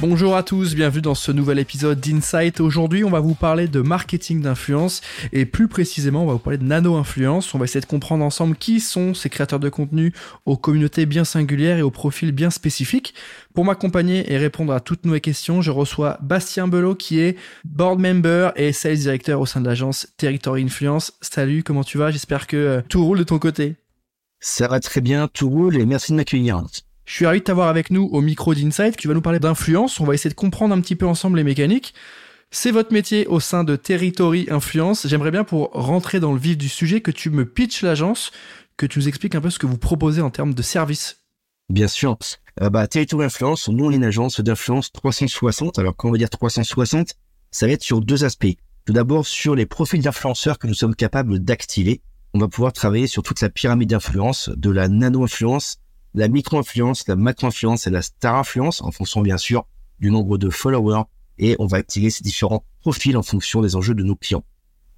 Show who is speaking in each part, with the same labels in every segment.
Speaker 1: Bonjour à tous, bienvenue dans ce nouvel épisode d'Insight. Aujourd'hui, on va vous parler de marketing d'influence et plus précisément, on va vous parler de nano-influence. On va essayer de comprendre ensemble qui sont ces créateurs de contenu aux communautés bien singulières et aux profils bien spécifiques. Pour m'accompagner et répondre à toutes nos questions, je reçois Bastien Belot qui est board member et sales director au sein de l'agence Territory Influence. Salut, comment tu vas? J'espère que euh, tout roule de ton côté.
Speaker 2: Ça va très bien, tout roule et merci de m'accueillir.
Speaker 1: Je suis ravi de t'avoir avec nous au micro d'Insight. Tu vas nous parler d'influence. On va essayer de comprendre un petit peu ensemble les mécaniques. C'est votre métier au sein de Territory Influence. J'aimerais bien pour rentrer dans le vif du sujet que tu me pitches l'agence, que tu nous expliques un peu ce que vous proposez en termes de services.
Speaker 2: Bien sûr. Euh, bah, Territory Influence, nous on est une agence d'influence 360. Alors quand on va dire 360, ça va être sur deux aspects. Tout d'abord sur les profils d'influenceurs que nous sommes capables d'activer. On va pouvoir travailler sur toute la pyramide d'influence, de la nano-influence la micro-influence, la macro-influence et la star-influence en fonction bien sûr du nombre de followers et on va activer ces différents profils en fonction des enjeux de nos clients.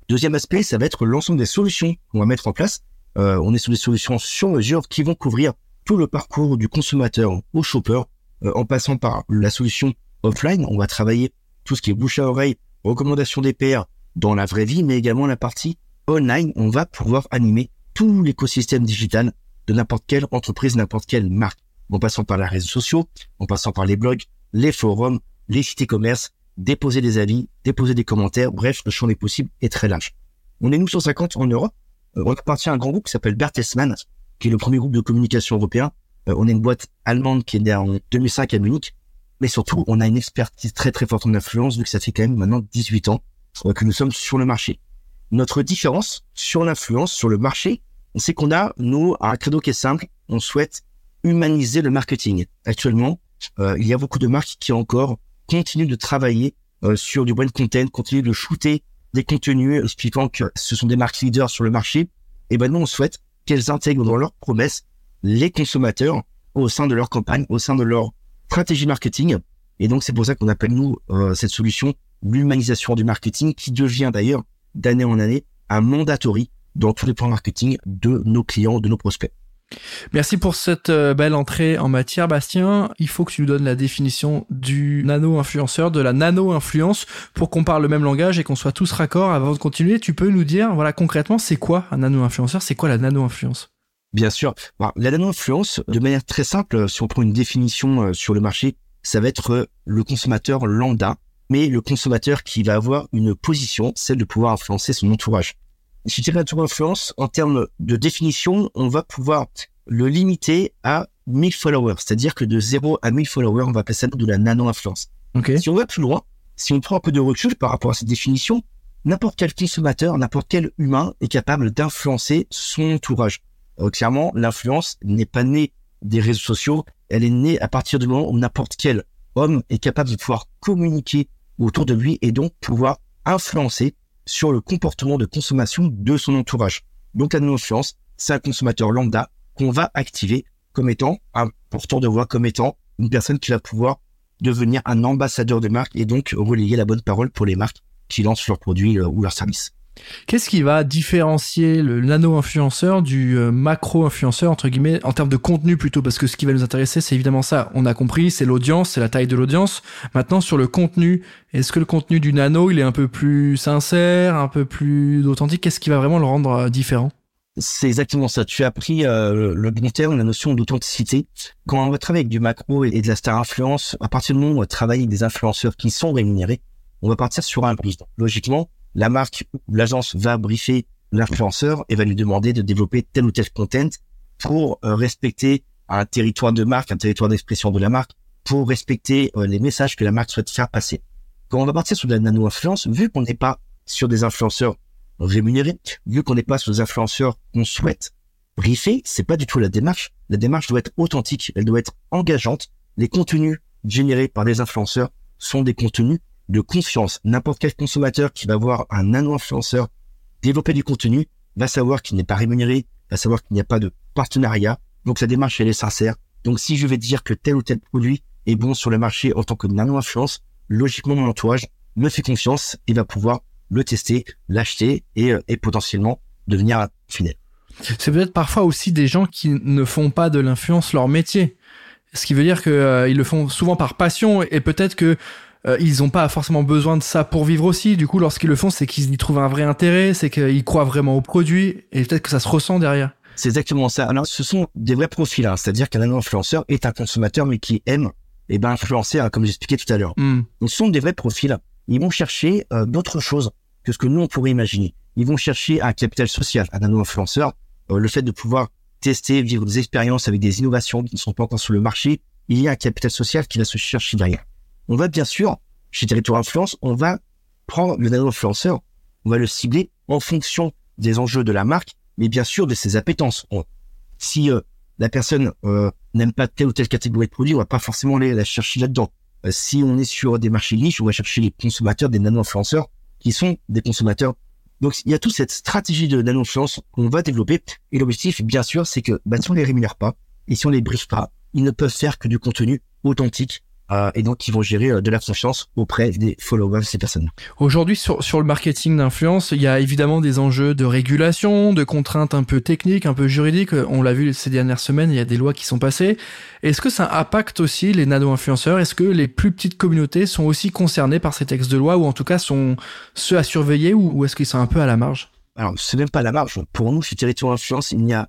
Speaker 2: Deuxième aspect, ça va être l'ensemble des solutions qu'on va mettre en place. Euh, on est sur des solutions sur mesure qui vont couvrir tout le parcours du consommateur au shopper, euh, en passant par la solution offline. On va travailler tout ce qui est bouche à oreille, recommandation des pairs dans la vraie vie, mais également la partie online. On va pouvoir animer tout l'écosystème digital de n'importe quelle entreprise, n'importe quelle marque, en passant par les réseaux sociaux, en passant par les blogs, les forums, les sites e-commerce, déposer des avis, déposer des commentaires, bref, le champ des possibles est très large. On est nous 150 en Europe, euh, on appartient à un grand groupe qui s'appelle Bertelsmann, qui est le premier groupe de communication européen. Euh, on est une boîte allemande qui est née en 2005 à Munich, mais surtout, on a une expertise très très forte en influence, vu que ça fait quand même maintenant 18 ans euh, que nous sommes sur le marché. Notre différence sur l'influence, sur le marché, c'est qu'on a, nous, un credo qui est simple. On souhaite humaniser le marketing. Actuellement, euh, il y a beaucoup de marques qui encore continuent de travailler euh, sur du brand content, continuent de shooter des contenus expliquant que ce sont des marques leaders sur le marché. Et ben nous, on souhaite qu'elles intègrent dans leurs promesses les consommateurs au sein de leur campagne, au sein de leur stratégie marketing. Et donc, c'est pour ça qu'on appelle, nous, euh, cette solution l'humanisation du marketing, qui devient d'ailleurs, d'année en année, un mandatory dans tous les plans marketing de nos clients, de nos prospects.
Speaker 1: Merci pour cette euh, belle entrée en matière, Bastien. Il faut que tu nous donnes la définition du nano-influenceur, de la nano-influence, pour qu'on parle le même langage et qu'on soit tous raccords. Avant de continuer, tu peux nous dire, voilà, concrètement, c'est quoi un nano-influenceur? C'est quoi la nano-influence?
Speaker 2: Bien sûr. la nano-influence, de manière très simple, si on prend une définition euh, sur le marché, ça va être euh, le consommateur lambda, mais le consommateur qui va avoir une position, celle de pouvoir influencer son entourage je dirais tour influence, en termes de définition, on va pouvoir le limiter à 1000 followers. C'est-à-dire que de 0 à 1000 followers, on va passer ça de la nano-influence. Si on va plus loin, si on prend un peu de recul par rapport à cette définition, n'importe quel consommateur, n'importe quel humain est capable d'influencer son entourage. Euh, clairement, l'influence n'est pas née des réseaux sociaux, elle est née à partir du moment où n'importe quel homme est capable de pouvoir communiquer autour de lui et donc pouvoir influencer sur le comportement de consommation de son entourage. Donc la non-influence, c'est un consommateur lambda qu'on va activer comme étant un porteur de voix, comme étant une personne qui va pouvoir devenir un ambassadeur de marque et donc relayer la bonne parole pour les marques qui lancent leurs produits euh, ou leurs services.
Speaker 1: Qu'est-ce qui va différencier le nano-influenceur du euh, macro-influenceur, entre guillemets, en termes de contenu plutôt? Parce que ce qui va nous intéresser, c'est évidemment ça. On a compris, c'est l'audience, c'est la taille de l'audience. Maintenant, sur le contenu, est-ce que le contenu du nano, il est un peu plus sincère, un peu plus authentique? Qu'est-ce qui va vraiment le rendre euh, différent?
Speaker 2: C'est exactement ça. Tu as pris euh, le bon terme, la notion d'authenticité. Quand on va travailler avec du macro et de la star influence, à partir du moment où on va travailler avec des influenceurs qui sont rémunérés, on va partir sur un brief. Logiquement, la marque ou l'agence va briefer l'influenceur et va lui demander de développer tel ou tel content pour euh, respecter un territoire de marque, un territoire d'expression de la marque, pour respecter euh, les messages que la marque souhaite faire passer. Quand on va partir sur de la nano-influence, vu qu'on n'est pas sur des influenceurs rémunérés, vu qu'on n'est pas sur des influenceurs qu'on souhaite briefer, c'est pas du tout la démarche. La démarche doit être authentique, elle doit être engageante. Les contenus générés par des influenceurs sont des contenus de confiance. N'importe quel consommateur qui va voir un nano-influenceur développer du contenu va savoir qu'il n'est pas rémunéré, va savoir qu'il n'y a pas de partenariat. Donc sa démarche, elle est sincère. Donc si je vais dire que tel ou tel produit est bon sur le marché en tant que nano-influence, logiquement, mon entourage me fait confiance et va pouvoir le tester, l'acheter et, euh, et potentiellement devenir fidèle.
Speaker 1: C'est peut-être parfois aussi des gens qui ne font pas de l'influence leur métier. Ce qui veut dire qu'ils euh, le font souvent par passion et peut-être que euh, ils n'ont pas forcément besoin de ça pour vivre aussi. Du coup, lorsqu'ils le font, c'est qu'ils y trouvent un vrai intérêt, c'est qu'ils croient vraiment au produit et peut-être que ça se ressent derrière.
Speaker 2: C'est exactement ça. Alors, ce sont des vrais profils, hein. c'est-à-dire qu'un influenceur est un consommateur mais qui aime et eh ben influencer, hein, comme j'expliquais tout à l'heure. Hmm. Ce sont des vrais profils. Ils vont chercher euh, d'autres choses que ce que nous on pourrait imaginer. Ils vont chercher un capital social, un nano-influenceur, euh, le fait de pouvoir tester, vivre des expériences avec des innovations qui ne sont pas encore sur le marché. Il y a un capital social qui va se chercher derrière. On va bien sûr, chez Territoire Influence, on va prendre le nano-influenceur, on va le cibler en fonction des enjeux de la marque, mais bien sûr de ses appétences. si euh, la personne euh, n'aime pas telle ou telle catégorie de produits, on va pas forcément aller la chercher là-dedans. Euh, si on est sur des marchés niches, on va chercher les consommateurs, des nano-influenceurs qui sont des consommateurs. Donc il y a toute cette stratégie de nano-influence qu'on va développer. Et l'objectif, bien sûr, c'est que bah, si on les rémunère pas et si on les briefe pas, ils ne peuvent faire que du contenu authentique euh, et donc ils vont gérer euh, de la confiance auprès des followers de ces personnes.
Speaker 1: Aujourd'hui, sur, sur le marketing d'influence, il y a évidemment des enjeux de régulation, de contraintes un peu techniques, un peu juridiques. On l'a vu ces dernières semaines, il y a des lois qui sont passées. Est-ce que ça impacte aussi les nano-influenceurs? Est-ce que les plus petites communautés sont aussi concernées par ces textes de loi ou en tout cas sont ceux à surveiller ou, est-ce qu'ils sont un peu à la marge?
Speaker 2: Alors, c'est même pas à la marge. Pour nous, chez Territoire Influence, il n'y a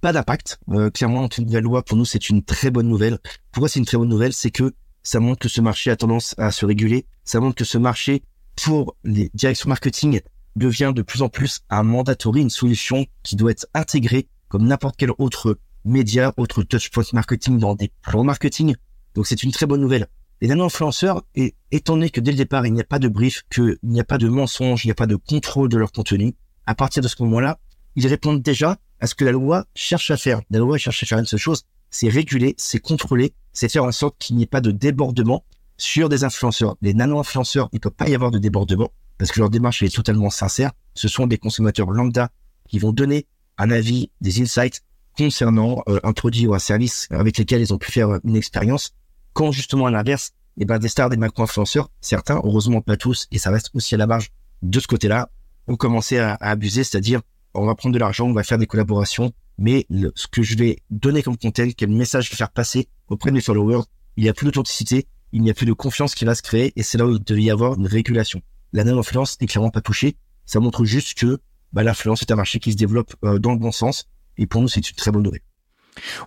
Speaker 2: pas d'impact. Euh, clairement, une nouvelle loi, pour nous, c'est une très bonne nouvelle. Pourquoi c'est une très bonne nouvelle? C'est que ça montre que ce marché a tendance à se réguler. Ça montre que ce marché, pour les directions marketing, devient de plus en plus un mandatory, une solution qui doit être intégrée comme n'importe quel autre média, autre touchpoint marketing dans des plans marketing. Donc c'est une très bonne nouvelle. Les nano-influenceurs, et étant donné que dès le départ, il n'y a pas de brief, qu'il n'y a pas de mensonge, il n'y a pas de contrôle de leur contenu, à partir de ce moment-là, ils répondent déjà à ce que la loi cherche à faire. La loi cherche à faire une seule chose, c'est réguler, c'est contrôler, c'est faire en sorte qu'il n'y ait pas de débordement sur des influenceurs. Les nano-influenceurs, il peut pas y avoir de débordement parce que leur démarche est totalement sincère. Ce sont des consommateurs lambda qui vont donner un avis, des insights concernant euh, un produit ou un service avec lesquels ils ont pu faire une expérience. Quand justement à l'inverse, eh ben, des stars, des macro-influenceurs, certains, heureusement pas tous, et ça reste aussi à la marge de ce côté-là, ont commencé à abuser, c'est-à-dire on va prendre de l'argent, on va faire des collaborations, mais ce que je vais donner comme contenu, quel message je vais faire passer auprès de mes followers, il n'y a plus d'authenticité, il n'y a plus de confiance qui va se créer, et c'est là où il devait y avoir une régulation. La non-influence n'est clairement pas touchée, ça montre juste que bah, l'influence est un marché qui se développe euh, dans le bon sens, et pour nous c'est une très bonne nouvelle.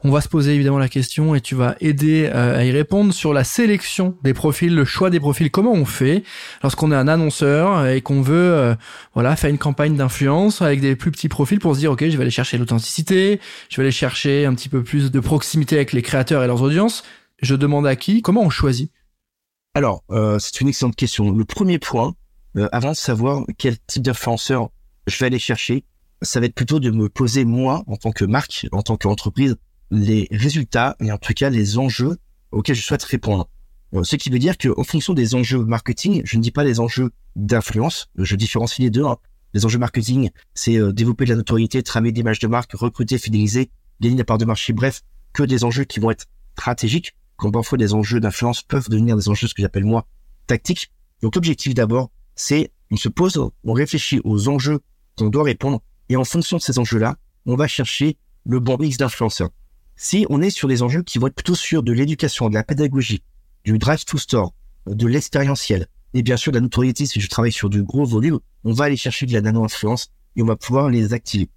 Speaker 1: On va se poser évidemment la question et tu vas aider euh, à y répondre sur la sélection des profils, le choix des profils. Comment on fait lorsqu'on est un annonceur et qu'on veut euh, voilà faire une campagne d'influence avec des plus petits profils pour se dire ok je vais aller chercher l'authenticité, je vais aller chercher un petit peu plus de proximité avec les créateurs et leurs audiences. Je demande à qui Comment on choisit?
Speaker 2: Alors euh, c'est une excellente question. Le premier point, avant de savoir quel type d'influenceur je vais aller chercher, ça va être plutôt de me poser moi, en tant que marque, en tant qu'entreprise, les résultats et en tout cas les enjeux auxquels je souhaite répondre. Euh, ce qui veut dire qu'en fonction des enjeux marketing, je ne dis pas les enjeux d'influence, je différencie les deux. Hein. Les enjeux marketing, c'est euh, développer de la notoriété, travailler d'image de marque, recruter, fidéliser, gagner la part de marché, bref, que des enjeux qui vont être stratégiques, quand parfois des enjeux d'influence peuvent devenir des enjeux, ce que j'appelle moi, tactiques. Donc l'objectif d'abord, c'est on se pose, on réfléchit aux enjeux qu'on doit répondre et en fonction de ces enjeux-là, on va chercher le bon mix d'influenceurs. Si on est sur des enjeux qui vont être plutôt sur de l'éducation, de la pédagogie, du drive to store, de l'expérientiel, et bien sûr de la notoriété, si je travaille sur du gros volume, on va aller chercher de la nano-influence et on va pouvoir les activer.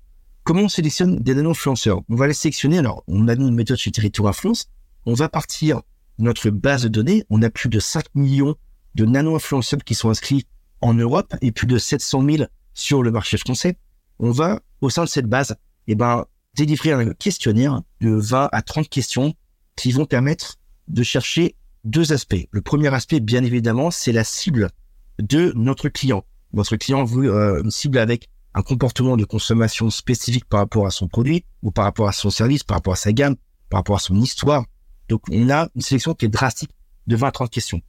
Speaker 2: Comment on sélectionne des nano-influenceurs? On va les sélectionner, alors on a une méthode chez Territoire Influence, on va partir de notre base de données, on a plus de 5 millions de nano-influenceurs qui sont inscrits en Europe et plus de 700 000 sur le marché français on va, au sein de cette base, eh ben, délivrer un questionnaire de 20 à 30 questions qui vont permettre de chercher deux aspects. Le premier aspect, bien évidemment, c'est la cible de notre client. Notre client veut euh, une cible avec un comportement de consommation spécifique par rapport à son produit ou par rapport à son service, par rapport à sa gamme, par rapport à son histoire. Donc, on a une sélection qui est drastique de 20 à 30 questions.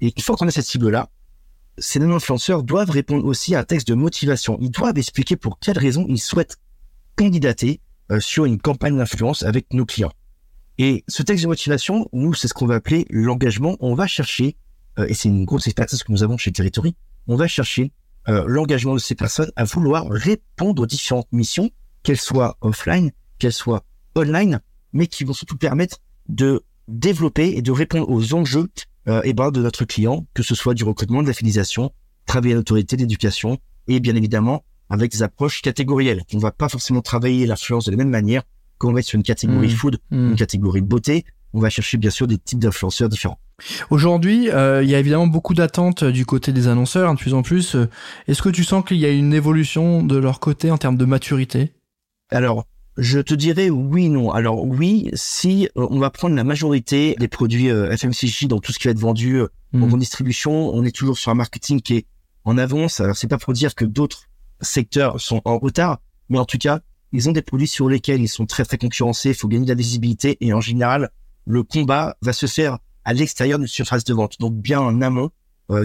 Speaker 2: Et une fois qu'on a cette cible-là, ces non-influenceurs doivent répondre aussi à un texte de motivation. Ils doivent expliquer pour quelles raisons ils souhaitent candidater euh, sur une campagne d'influence avec nos clients. Et ce texte de motivation, nous, c'est ce qu'on va appeler l'engagement. On va chercher et c'est une grosse expertise que nous avons chez Territory, on va chercher l'engagement de ces personnes à vouloir répondre aux différentes missions, qu'elles soient offline, qu'elles soient online, mais qui vont surtout permettre de développer et de répondre aux enjeux euh, et ben, de notre client, que ce soit du recrutement, de la fidélisation, travailler à l'autorité d'éducation et bien évidemment avec des approches catégorielles. On ne va pas forcément travailler l'influence de la même manière qu'on va être sur une catégorie mmh. food, mmh. une catégorie beauté. On va chercher bien sûr des types d'influenceurs différents.
Speaker 1: Aujourd'hui, euh, il y a évidemment beaucoup d'attentes du côté des annonceurs, hein, de plus en plus. Est-ce que tu sens qu'il y a une évolution de leur côté en termes de maturité?
Speaker 2: Alors, je te dirais oui, non. Alors oui, si euh, on va prendre la majorité des produits euh, FMCG dans tout ce qui va être vendu euh, en hmm. distribution, on est toujours sur un marketing qui est en avance. Alors c'est pas pour dire que d'autres secteurs sont en retard, mais en tout cas, ils ont des produits sur lesquels ils sont très très concurrencés. Il faut gagner de la visibilité et en général, le combat va se faire à l'extérieur d'une surface de vente, donc bien en amont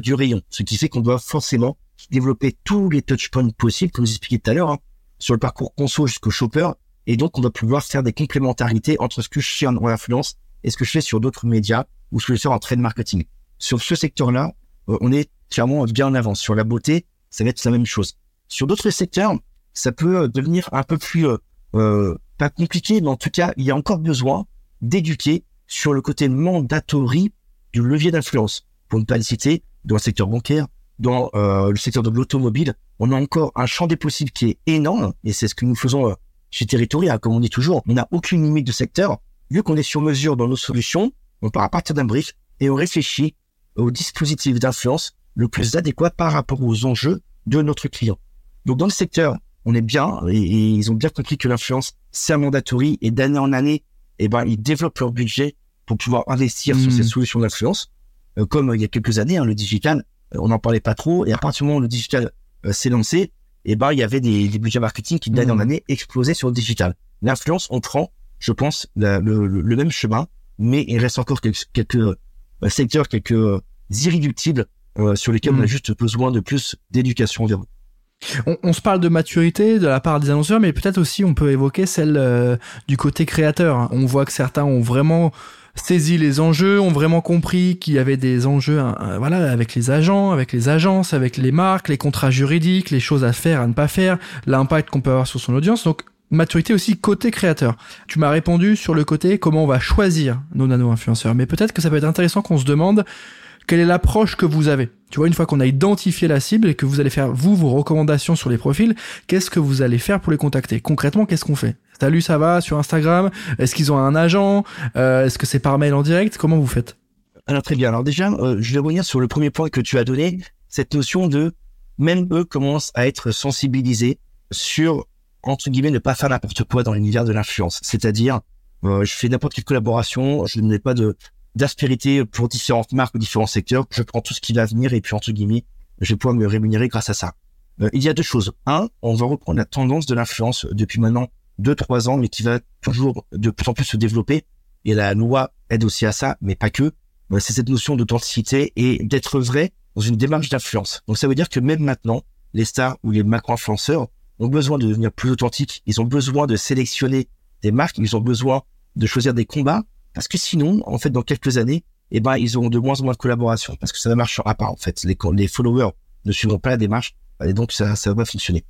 Speaker 2: du rayon. Ce qui fait qu'on doit forcément développer tous les touchpoints possibles, comme vous expliqué tout à l'heure, hein, sur le parcours conso jusqu'au shopper et donc, on va pouvoir faire des complémentarités entre ce que je fais en influence et ce que je fais sur d'autres médias ou ce que je fais en trade marketing. Sur ce secteur-là, euh, on est clairement bien en avance. Sur la beauté, ça va être la même chose. Sur d'autres secteurs, ça peut euh, devenir un peu plus, euh, euh, pas compliqué, mais en tout cas, il y a encore besoin d'éduquer sur le côté mandatory du levier d'influence. Pour ne pas le citer, dans le secteur bancaire, dans le secteur de l'automobile, on a encore un champ des possibles qui est énorme, et c'est ce que nous faisons chez Territoria, comme on dit toujours, on n'a aucune limite de secteur. Vu qu'on est sur mesure dans nos solutions, on part à partir d'un brief et on réfléchit au dispositif d'influence le plus adéquat par rapport aux enjeux de notre client. Donc dans le secteur, on est bien et, ils ont bien compris que l'influence c'est un mandatory et d'année en année, eh ben ils développent leur budget pour pouvoir investir sur hmm. ces solutions d'influence. Euh, comme il y a quelques années, hein, le digital, euh, on n'en parlait pas trop et à partir du moment où le digital euh, s'est lancé, eh ben il y avait des, des budgets marketing qui d'année en mmh. année explosaient sur le digital. L'influence, on prend, je pense, le, le, même chemin, mais il reste encore quelques, quelques euh, secteurs, quelques euh, irréductibles euh, sur lesquels on a mmh. juste besoin de plus d'éducation environ.
Speaker 1: On, on, se parle de maturité de la part des annonceurs, mais peut-être aussi on peut évoquer celle du côté créateur. On voit que certains ont vraiment saisi les enjeux, ont vraiment compris qu'il y avait des enjeux hein, euh, voilà avec les agents, avec les agences, avec les marques, les contrats juridiques, les choses à faire, à ne pas faire, l'impact qu'on peut avoir sur son audience. Donc maturité aussi côté créateur. Tu m'as répondu sur le côté comment on va choisir nos nano-influenceurs, mais peut-être que ça peut être intéressant qu'on se demande quelle est l'approche que vous avez? Tu vois, une fois qu'on a identifié la cible et que vous allez faire, vous, vos recommandations sur les profils, qu'est-ce que vous allez faire pour les contacter? Concrètement, qu'est-ce qu'on fait? Salut, ça va sur Instagram? Est-ce qu'ils ont un agent? Euh, Est-ce que c'est par mail en direct? Comment vous faites?
Speaker 2: Alors très bien. Alors déjà, euh, je vais revenir sur le premier point que tu as donné, cette notion de même eux commencent à être sensibilisés sur entre guillemets ne pas faire n'importe quoi dans l'univers de l'influence. C'est-à-dire, euh, je fais n'importe quelle collaboration, je n'ai pas de d'aspérité pour différentes marques ou différents secteurs. Je prends tout ce qui va venir et puis entre guillemets, je vais pouvoir me rémunérer grâce à ça. Euh, il y a deux choses. Un, on va reprendre la tendance de l'influence depuis maintenant deux, trois ans, mais qui va toujours de plus en plus se développer. Et la loi aide aussi à ça, mais pas que. C'est cette notion d'authenticité et d'être vrai dans une démarche d'influence. Donc ça veut dire que même maintenant, les stars ou les macro-influenceurs ont besoin de devenir plus authentiques. Ils ont besoin de sélectionner des marques. Ils ont besoin de choisir des combats parce que sinon, en fait, dans quelques années, eh ben, ils auront de moins en moins de collaboration parce que ça ne marchera pas, en fait. Les, les followers ne suivront pas la démarche et donc ça, ça va pas fonctionner.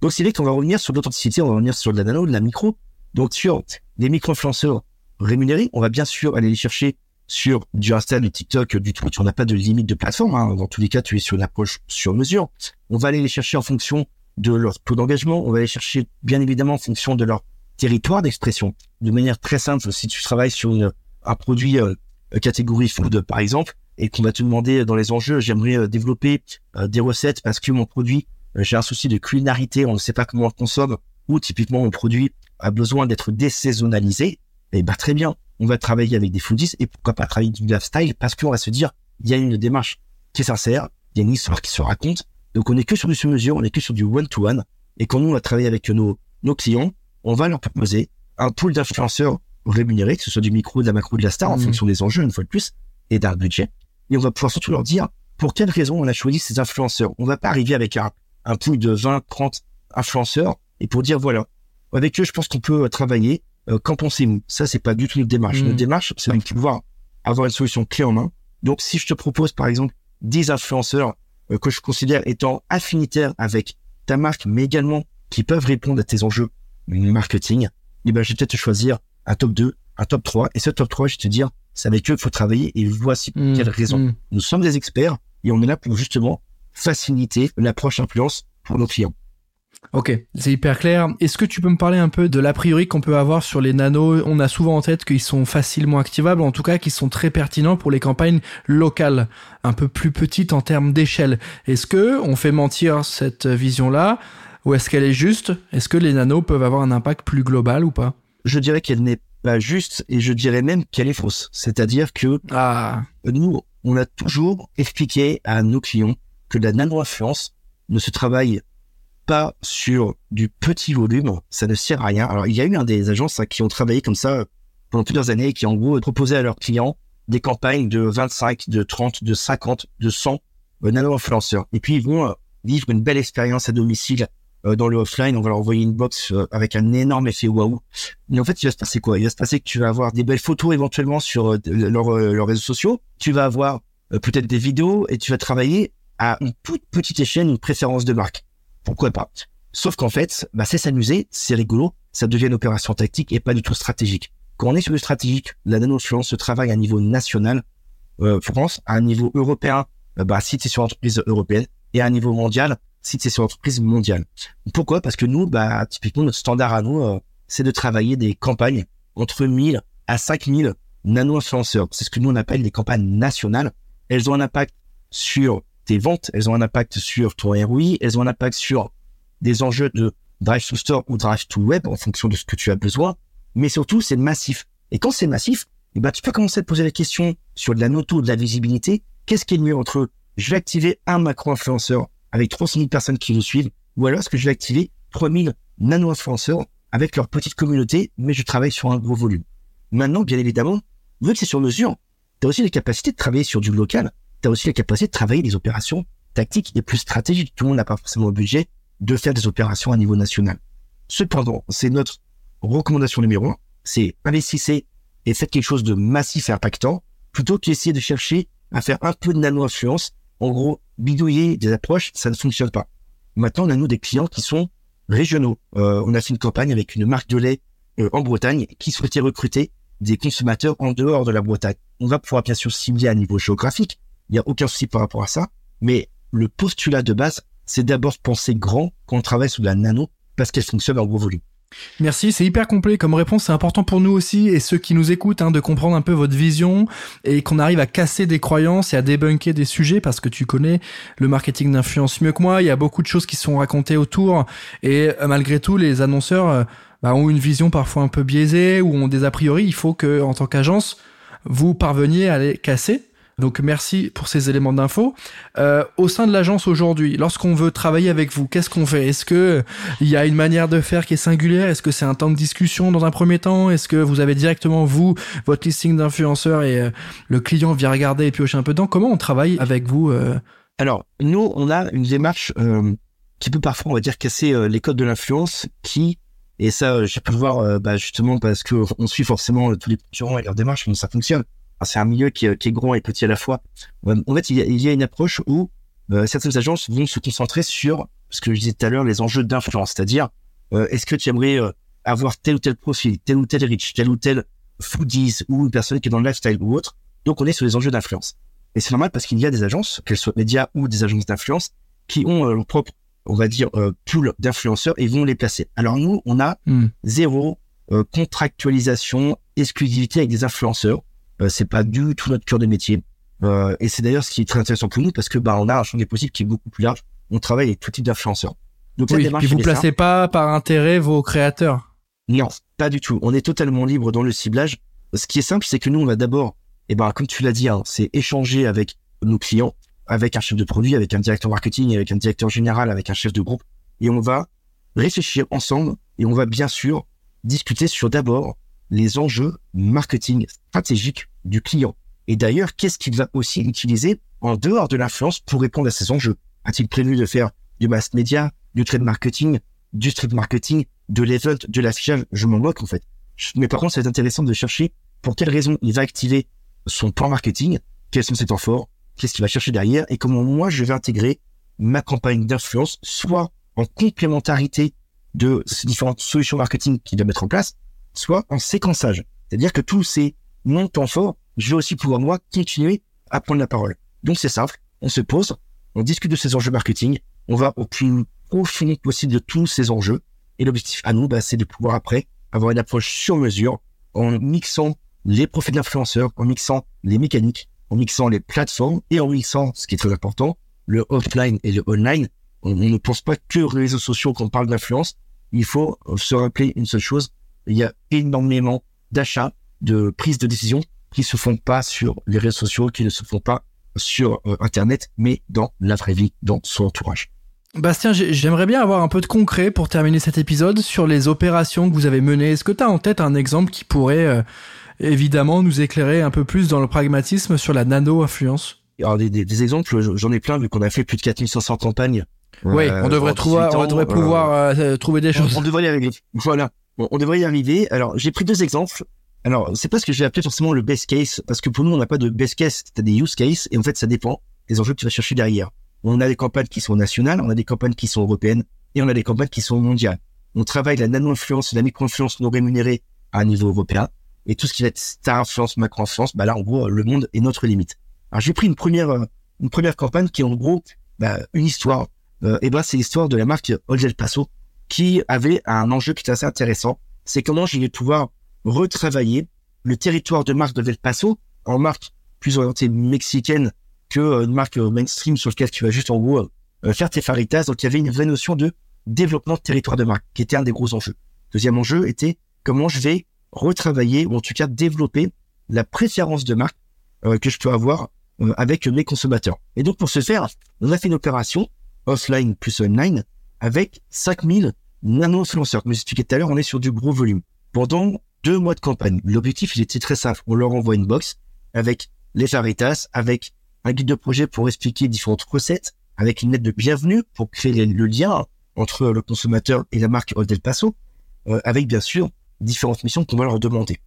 Speaker 2: Donc, c'est vrai qu'on va revenir sur l'authenticité, on va revenir sur de la nano, de la micro. Donc, sur les micro-influenceurs rémunérés, on va bien sûr aller les chercher sur du Insta, du TikTok, du Twitch. On n'a pas de limite de plateforme. Hein. Dans tous les cas, tu es sur une approche sur mesure. On va aller les chercher en fonction de leur taux d'engagement. On va les chercher, bien évidemment, en fonction de leur territoire d'expression. De manière très simple, si tu travailles sur un produit euh, catégorie food, par exemple, et qu'on va te demander dans les enjeux, j'aimerais euh, développer euh, des recettes parce que mon produit, j'ai un souci de culinarité, on ne sait pas comment on le consomme, ou typiquement mon produit a besoin d'être désaisonnalisé, et eh ben très bien, on va travailler avec des foodies et pourquoi pas travailler du lifestyle parce qu'on va se dire, il y a une démarche qui est sincère, il y a une histoire qui se raconte, donc on est que sur du sur-mesure, on est que sur du one-to-one, et quand nous on va travailler avec nos, nos clients, on va leur proposer un pool d'influenceurs rémunérés, que ce soit du micro, de la macro, de la star, en mmh. fonction des enjeux, une fois de plus, et d'un budget. Et on va pouvoir surtout leur dire pour quelles raisons on a choisi ces influenceurs? On va pas arriver avec un, un pool de 20, 30 influenceurs et pour dire voilà, avec eux, je pense qu'on peut travailler. Euh, qu'en pensez-vous? Ça, c'est pas du tout notre démarche. Notre mmh. démarche, c'est de pouvoir avoir une solution clé en main Donc, si je te propose, par exemple, 10 influenceurs euh, que je considère étant affinitaires avec ta marque, mais également qui peuvent répondre à tes enjeux marketing, eh ben, je vais peut-être te choisir un top 2, un top 3. Et ce top 3, je vais te dire, c'est avec eux qu'il faut travailler et voici pour mmh, quelles raisons. Mmh. Nous sommes des experts et on est là pour justement faciliter l'approche influence pour nos clients.
Speaker 1: Ok, c'est hyper clair. Est-ce que tu peux me parler un peu de l'a priori qu'on peut avoir sur les nanos On a souvent en tête qu'ils sont facilement activables, en tout cas qu'ils sont très pertinents pour les campagnes locales, un peu plus petites en termes d'échelle. Est-ce que on fait mentir cette vision-là ou est-ce qu'elle est juste? Est-ce que les nanos peuvent avoir un impact plus global ou pas?
Speaker 2: Je dirais qu'elle n'est pas juste et je dirais même qu'elle est fausse. C'est-à-dire que ah. nous, on a toujours expliqué à nos clients que la nano-influence ne se travaille pas sur du petit volume, ça ne sert à rien. Alors, il y a eu un des agences hein, qui ont travaillé comme ça pendant plusieurs années et qui, en gros, proposaient à leurs clients des campagnes de 25, de 30, de 50, de 100 euh, nano-influenceurs. Et puis, ils vont euh, vivre une belle expérience à domicile euh, dans le offline. On va leur envoyer une box avec un énorme effet waouh. Mais en fait, il va se passer quoi? Il va se passer que tu vas avoir des belles photos éventuellement sur leurs réseaux sociaux. Tu vas avoir peut-être des vidéos et tu vas travailler à une toute petite échelle une préférence de marque pourquoi pas? Sauf qu'en fait, bah, c'est s'amuser, c'est rigolo, ça devient une opération tactique et pas du tout stratégique. Quand on est sur le stratégique, la nano-influence se travaille à un niveau national, euh, France, à un niveau européen, euh, bah, si es sur entreprise européenne, et à un niveau mondial, si es sur entreprise mondiale. Pourquoi? Parce que nous, bah, typiquement, notre standard à nous, euh, c'est de travailler des campagnes entre 1000 à 5000 nano-influenceurs. C'est ce que nous, on appelle des campagnes nationales. Elles ont un impact sur tes ventes, elles ont un impact sur ton ROI, elles ont un impact sur des enjeux de drive to store ou drive to web en fonction de ce que tu as besoin. Mais surtout, c'est massif. Et quand c'est massif, eh ben, tu peux commencer à te poser la question sur de la noto, de la visibilité. Qu'est-ce qui est le mieux entre je vais activer un macro-influenceur avec 300 000 personnes qui le suivent ou alors est-ce que je vais activer 3000 nano-influenceurs avec leur petite communauté, mais je travaille sur un gros volume? Maintenant, bien évidemment, vu que c'est sur mesure, tu as aussi les capacités de travailler sur du local tu as aussi la capacité de travailler des opérations tactiques et plus stratégiques. Tout le monde n'a pas forcément le budget de faire des opérations à niveau national. Cependant, c'est notre recommandation numéro un, c'est investissez et faites quelque chose de massif et impactant, plutôt qu'essayer de chercher à faire un peu de nano-influence. En gros, bidouiller des approches, ça ne fonctionne pas. Maintenant, on a nous des clients qui sont régionaux. Euh, on a fait une campagne avec une marque de lait euh, en Bretagne qui souhaitait recruter des consommateurs en dehors de la Bretagne. On va pouvoir bien sûr cibler à niveau géographique, il n'y a aucun souci par rapport à ça. Mais le postulat de base, c'est d'abord penser grand quand on travaille sur la nano parce qu'elle fonctionne en gros volume.
Speaker 1: Merci, c'est hyper complet comme réponse, c'est important pour nous aussi et ceux qui nous écoutent hein, de comprendre un peu votre vision et qu'on arrive à casser des croyances et à débunker des sujets parce que tu connais le marketing d'influence mieux que moi, il y a beaucoup de choses qui sont racontées autour et euh, malgré tout les annonceurs euh, bah, ont une vision parfois un peu biaisée ou ont des a priori, il faut que en tant qu'agence vous parveniez à les casser donc merci pour ces éléments d'info. Euh, au sein de l'agence aujourd'hui, lorsqu'on veut travailler avec vous, qu'est-ce qu'on fait? Est-ce que il y a une manière de faire qui est singulière? Est-ce que c'est un temps de discussion dans un premier temps? Est-ce que vous avez directement vous votre listing d'influenceurs et euh, le client vient regarder et piocher un peu dedans? Comment on travaille avec vous euh?
Speaker 2: Alors nous, on a une démarche qui peut parfois, on va dire, casser les codes de l'influence, qui et ça, j'ai pu le voir bah, justement parce que on suit forcément tous les concurrents et leur démarche, comment ça fonctionne c'est un milieu qui, est grand et petit à la fois. En fait, il y a, une approche où euh, certaines agences vont se concentrer sur ce que je disais tout à l'heure, les enjeux d'influence, c'est-à-dire euh, est-ce que tu aimerais euh, avoir tel ou tel profil, tel ou tel rich, tel ou tel foodies ou une personne qui est dans le lifestyle ou autre? Donc on est sur les enjeux d'influence. Et c'est normal parce qu'il y a des agences, qu'elles soient médias ou des agences d'influence, qui ont leur propre, on va dire, pool d'influenceurs et vont les placer. Alors nous, on a hmm. zéro contractualisation, exclusivité avec des influenceurs. Euh, c'est pas du tout notre cœur de métier. Euh, et c'est d'ailleurs ce qui est très intéressant pour nous parce que bah on a un champ des possibles qui est beaucoup plus large. On travaille avec tout type d'influenceurs.
Speaker 1: Donc oui, puis vous placez pas par intérêt vos créateurs.
Speaker 2: Non, pas du tout. On est totalement libre dans le ciblage. Ce qui est simple, c'est que nous, on va d'abord, et eh ben, comme tu l'as dit, hein, c'est échanger avec nos clients, avec un chef de produit, avec un directeur marketing, avec un directeur général, avec un chef de groupe, et on va réfléchir ensemble et on va bien sûr discuter sur d'abord les enjeux marketing stratégiques du client. Et d'ailleurs, qu'est-ce qu'il va aussi utiliser en dehors de l'influence pour répondre à ces enjeux? A-t-il prévu de faire du mass media, du trade marketing, du street marketing, de l'event, de l'affichage? Je m'en moque en fait. Mais par contre, c'est intéressant de chercher pour quelles raisons il va activer son plan marketing quels sont ses temps forts, qu'est-ce qu'il va chercher derrière et comment moi je vais intégrer ma campagne d'influence, soit en complémentarité de ces différentes solutions marketing qu'il va mettre en place, soit en séquençage. C'est-à-dire que tous ces non temps forts, je vais aussi pouvoir moi continuer à prendre la parole. Donc c'est simple, on se pose, on discute de ces enjeux marketing, on va au plus profond possible de tous ces enjeux. Et l'objectif à nous, bah, c'est de pouvoir après avoir une approche sur mesure en mixant les profils d'influenceurs, en mixant les mécaniques, en mixant les plateformes et en mixant, ce qui est très important, le offline et le online. On, ne pense pas que aux réseaux sociaux quand on parle d'influence. Il faut se rappeler une seule chose. Il y a énormément d'achats, de prises de décision qui se font pas sur les réseaux sociaux, qui ne se font pas sur euh, Internet, mais dans la vraie vie, dans son entourage.
Speaker 3: Bastien, j'aimerais bien avoir un peu de concret pour terminer cet épisode sur les opérations que vous avez menées. Est-ce que tu as en tête un exemple qui pourrait euh, évidemment nous éclairer un peu plus dans le pragmatisme sur la nano-influence?
Speaker 2: Alors des, des, exemples, j'en ai plein vu qu'on a fait plus de 4500 campagnes.
Speaker 3: Oui, on devrait, trouver, on devrait pouvoir euh, trouver des choses.
Speaker 2: On, devrait y arriver. Voilà, on devrait y arriver. Alors j'ai pris deux exemples. Alors c'est pas ce que j'ai appelé forcément le best case parce que pour nous on n'a pas de best case, t'as des use cases et en fait ça dépend des enjeux que tu vas chercher derrière. On a des campagnes qui sont nationales, on a des campagnes qui sont européennes et on a des campagnes qui sont mondiales. On travaille la nano-influence, la micro-influence non rémunérée à un niveau européen et tout ce qui va être star-influence, macro-influence, bah là, en gros, le monde est notre limite. Alors, j'ai pris une première, euh, une première campagne qui est en gros bah, une histoire. Euh, et ben, c'est l'histoire de la marque Old El Paso qui avait un enjeu qui était assez intéressant. C'est comment je vais pouvoir retravailler le territoire de marque de El Paso en marque plus orientée mexicaine que euh, une marque euh, mainstream sur lequel tu vas juste en gros euh, faire tes faritas. Donc il y avait une vraie notion de développement de territoire de marque qui était un des gros enjeux. Deuxième enjeu était comment je vais retravailler ou en tout cas développer la préférence de marque que je peux avoir avec mes consommateurs. Et donc pour ce faire, on a fait une opération offline plus online avec 5000 nano-influenceurs. Comme je expliquais tout à l'heure, on est sur du gros volume. Pendant deux mois de campagne, l'objectif il était très simple. On leur envoie une box avec les faritas, avec un guide de projet pour expliquer différentes recettes, avec une lettre de bienvenue pour créer le lien entre le consommateur et la marque Old El Paso, euh, avec bien sûr différentes missions qu'on va leur demander.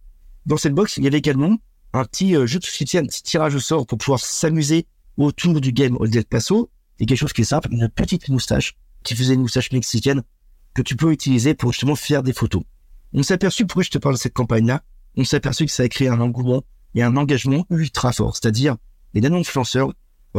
Speaker 2: Dans cette box, il y avait également un petit euh, jeu de société, un petit tirage au sort pour pouvoir s'amuser autour du game Old El Paso, et quelque chose qui est simple, une petite moustache qui faisait une moustache mexicaine que tu peux utiliser pour justement faire des photos. On s'est aperçu, pourquoi je te parle de cette campagne-là, on s'est aperçu que ça a créé un engouement et un engagement ultra fort, c'est-à-dire les nano-influenceurs,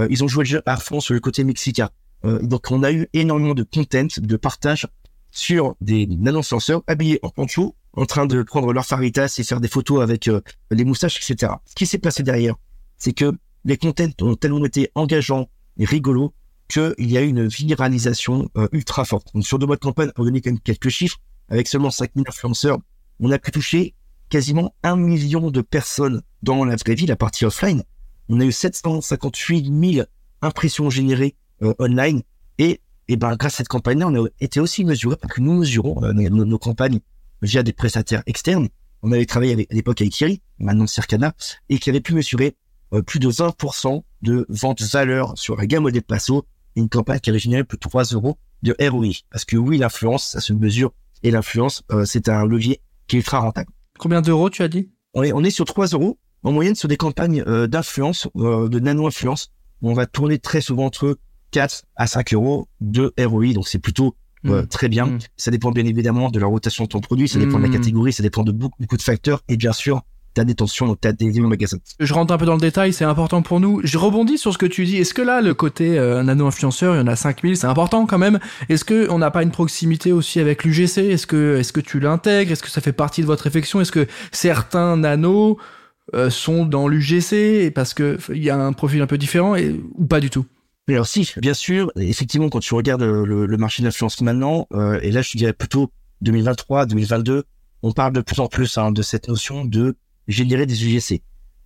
Speaker 2: ils ont joué le jeu à fond sur le côté mexicain. Euh, donc, on a eu énormément de content, de partage sur des nano-influenceurs habillés en poncho, en train de prendre leur faritas et faire des photos avec euh, les moustaches, etc. Ce qui s'est passé derrière, c'est que les contents ont tellement été engageants et rigolos qu'il y a une viralisation euh, ultra forte. Donc, sur deux mois de campagne, pour donner quand même quelques chiffres, avec seulement 5000 influenceurs, on a pu toucher quasiment un million de personnes dans la vraie vie, la partie offline, on a eu 758 000 impressions générées euh, online et, et ben grâce à cette campagne-là, on a été aussi mesuré parce que nous mesurons euh, nos, campagnes via des prestataires externes. On avait travaillé à l'époque avec Thierry, maintenant Circana, et qui avait pu mesurer euh, plus de 20% de vente valeur sur la gamme des Passo, une campagne qui généré plus de 3 euros de ROI. Parce que oui, l'influence, ça se mesure, et l'influence, c'est un levier qui est ultra rentable.
Speaker 3: Combien d'euros tu as dit?
Speaker 2: On est, on est sur 3 euros en moyenne sur des campagnes euh, d'influence, euh, de nano-influence, on va tourner très souvent entre 4 à 5 euros de ROI. Donc c'est plutôt euh, mm. très bien. Mm. Ça dépend bien évidemment de la rotation de ton produit, ça dépend de la mm. catégorie, ça dépend de beaucoup, beaucoup de facteurs et bien sûr ta détention donc ta détention magasin.
Speaker 3: Je rentre un peu dans le détail, c'est important pour nous. Je rebondis sur ce que tu dis. Est-ce que là, le côté nano-influenceur, il y en a 5000, c'est important quand même. Est-ce que on n'a pas une proximité aussi avec l'UGC Est-ce que, est-ce que tu l'intègres? Est-ce que ça fait partie de votre réflexion? Est-ce que certains nanos euh, sont dans l'UGC parce que il y a un profil un peu différent et, ou pas du tout
Speaker 2: alors si, bien sûr, effectivement, quand tu regardes le, marché de l'influence maintenant, euh, et là je dirais plutôt 2023, 2022, on parle de plus en plus hein, de cette notion de générer des UGC.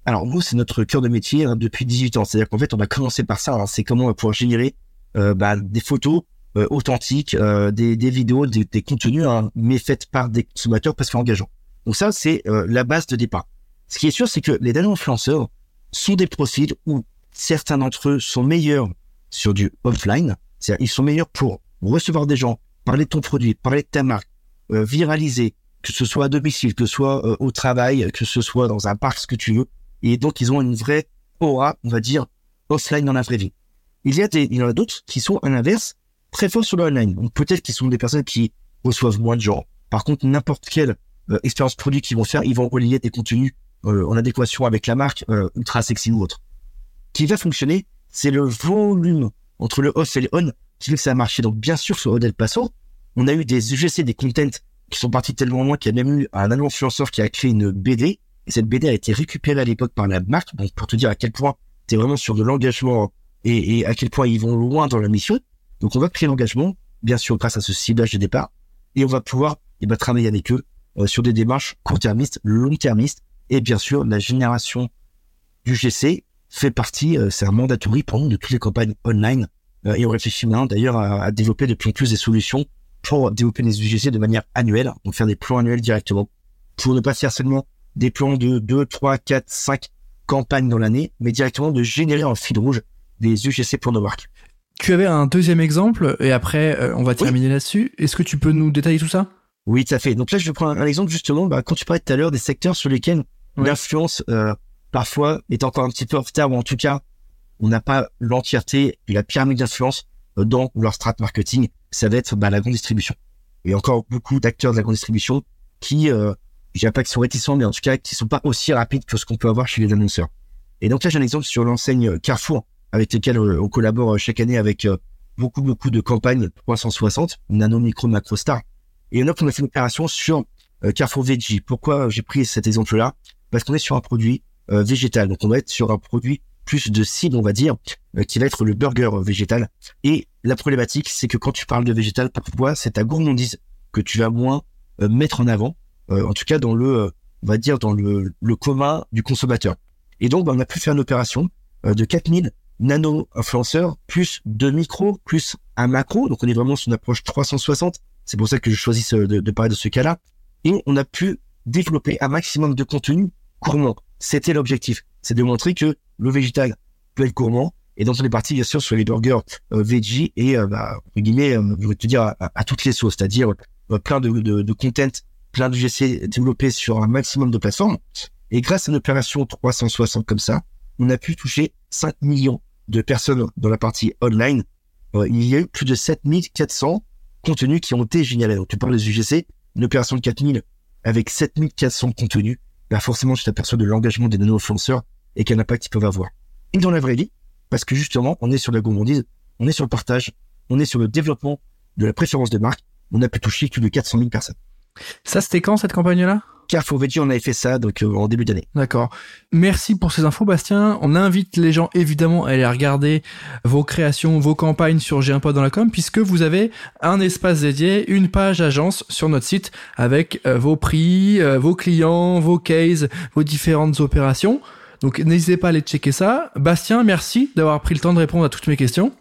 Speaker 2: Alors nous, c'est notre cœur de métier hein, depuis 18 ans. C'est-à-dire qu'en fait, on a commencé par ça. Hein, c'est comment on va pouvoir générer euh, bah, des photos authentiques, des, des, vidéos, des, des contenus, mais faites par des consommateurs parce qu'engageants. Donc ça, c'est la base de départ. Ce qui est sûr, c'est que les nano-influenceurs sont des profils où certains d'entre eux sont meilleurs sur du offline, c'est-à-dire ils sont meilleurs pour recevoir des gens, parler de ton produit, parler de ta marque, euh, viraliser, que ce soit à domicile, que ce soit euh, au travail, que ce soit dans un parc, ce que tu veux. Et donc, ils ont une vraie aura, on va dire, offline dans la vraie vie. Il y a des, il y en a d'autres qui sont à l'inverse très forts sur le online. Donc peut-être qu'ils sont des personnes qui reçoivent moins de gens. Par contre, n'importe quelle euh, expérience produit qu'ils vont faire, ils vont relier des contenus euh, en adéquation avec la marque euh, ultra sexy ou autre. Qui va fonctionner, c'est le volume entre le off et le on qui fait que ça a marché. Donc bien sûr, sur Odel Passo, on a eu des UGC, des contents qui sont partis tellement loin qu'il y a même eu un influenceur qui a créé une BD. Et cette BD a été récupérée à l'époque par la marque. Donc pour te dire à quel point tu es vraiment sur de l'engagement et, à quel point ils vont loin dans la mission. Donc on va créer l'engagement, bien sûr grâce à ce ciblage de départ, et on va pouvoir eh ben, travailler avec eux euh, sur des démarches court-termistes, long-termistes, et bien sûr la génération du GC fait partie, euh, c'est un mandatory pour nous de toutes les campagnes online, euh, et on réfléchit maintenant d'ailleurs à, développer de plus en plus des solutions pour développer des UGC de manière annuelle, donc faire des plans annuels directement, pour ne pas faire seulement des plans de 2, 3, 4, 5 campagnes dans l'année, mais directement de générer en fil rouge des UGC pour nos marques.
Speaker 1: Tu avais un deuxième exemple et après euh, on va terminer oui. là-dessus. Est-ce que tu peux nous détailler tout ça?
Speaker 2: Oui, tout à fait. Donc là, je prends un, un exemple justement. Bah, quand tu parlais tout à l'heure des secteurs sur lesquels oui. l'influence euh, parfois est encore un petit peu en retard ou en tout cas on n'a pas l'entièreté de la pyramide d'influence dans leur strat marketing, ça va être bah, la grande distribution. Et encore beaucoup d'acteurs de la grande distribution qui, euh, je dirais pas qu'ils sont réticents, mais en tout cas qui sont pas aussi rapides que ce qu'on peut avoir chez les annonceurs. Et donc là, j'ai un exemple sur l'enseigne Carrefour avec lesquels euh, on collabore euh, chaque année avec euh, beaucoup, beaucoup de campagnes 360, nano, micro, macro, star. Et là, on a fait une opération sur Carrefour Veggie. Pourquoi j'ai pris cet exemple-là? Parce qu'on est sur un produit végétal. Donc, on va être sur un produit plus de cible, on va dire, qui va être le burger végétal. Et la problématique, c'est que quand tu parles de végétal, pourquoi c'est ta gourmandise que tu vas moins mettre en avant, en tout cas dans le, on va dire, dans le, le commun du consommateur. Et donc, bah, on a pu faire une opération de 4000 nano-influenceurs, plus deux micros, plus un macro. Donc, on est vraiment sur une approche 360. C'est pour ça que je choisis de, de parler de ce cas-là. Et on a pu développer un maximum de contenu gourmand. C'était l'objectif. C'est de montrer que le végétal peut être gourmand. Et donc, on est parti, bien sûr, sur les burgers euh, veggie et, euh, bah, entre guillemets, euh, je vais te dire, à, à toutes les sauces. C'est-à-dire euh, plein de, de, de content, plein de GC développés sur un maximum de plateformes. Et grâce à une opération 360 comme ça, on a pu toucher 5 millions de personnes dans la partie online, euh, il y a eu plus de 7400 contenus qui ont été génialés. Donc, tu parles des UGC, une opération de 4000 avec 7400 contenus, bah forcément, tu t'aperçois de l'engagement des nano-influenceurs et quel impact ils peuvent avoir. Et dans la vraie vie, parce que justement, on est sur la gourmandise, on est sur le partage, on est sur le développement de la préférence des marques, on a pu toucher plus de 400 000 personnes.
Speaker 1: Ça, c'était quand cette campagne-là?
Speaker 2: Carrefour Veggie, on avait fait ça donc euh, en début d'année.
Speaker 1: D'accord. Merci pour ces infos, Bastien. On invite les gens évidemment à aller regarder vos créations, vos campagnes sur J'ai un pote dans la com, puisque vous avez un espace dédié, une page agence sur notre site avec euh, vos prix, euh, vos clients, vos cases, vos différentes opérations. Donc n'hésitez pas à aller checker ça. Bastien, merci d'avoir pris le temps de répondre à toutes mes questions.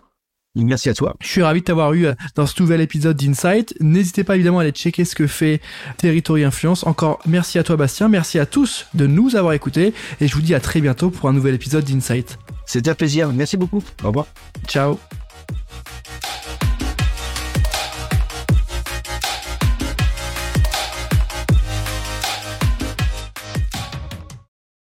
Speaker 2: Merci à toi.
Speaker 1: Je suis ravi de t'avoir eu dans ce nouvel épisode d'Insight. N'hésitez pas évidemment à aller checker ce que fait Territory Influence. Encore merci à toi Bastien, merci à tous de nous avoir écoutés et je vous dis à très bientôt pour un nouvel épisode d'Insight.
Speaker 2: C'était un plaisir, merci beaucoup. Au revoir.
Speaker 1: Ciao.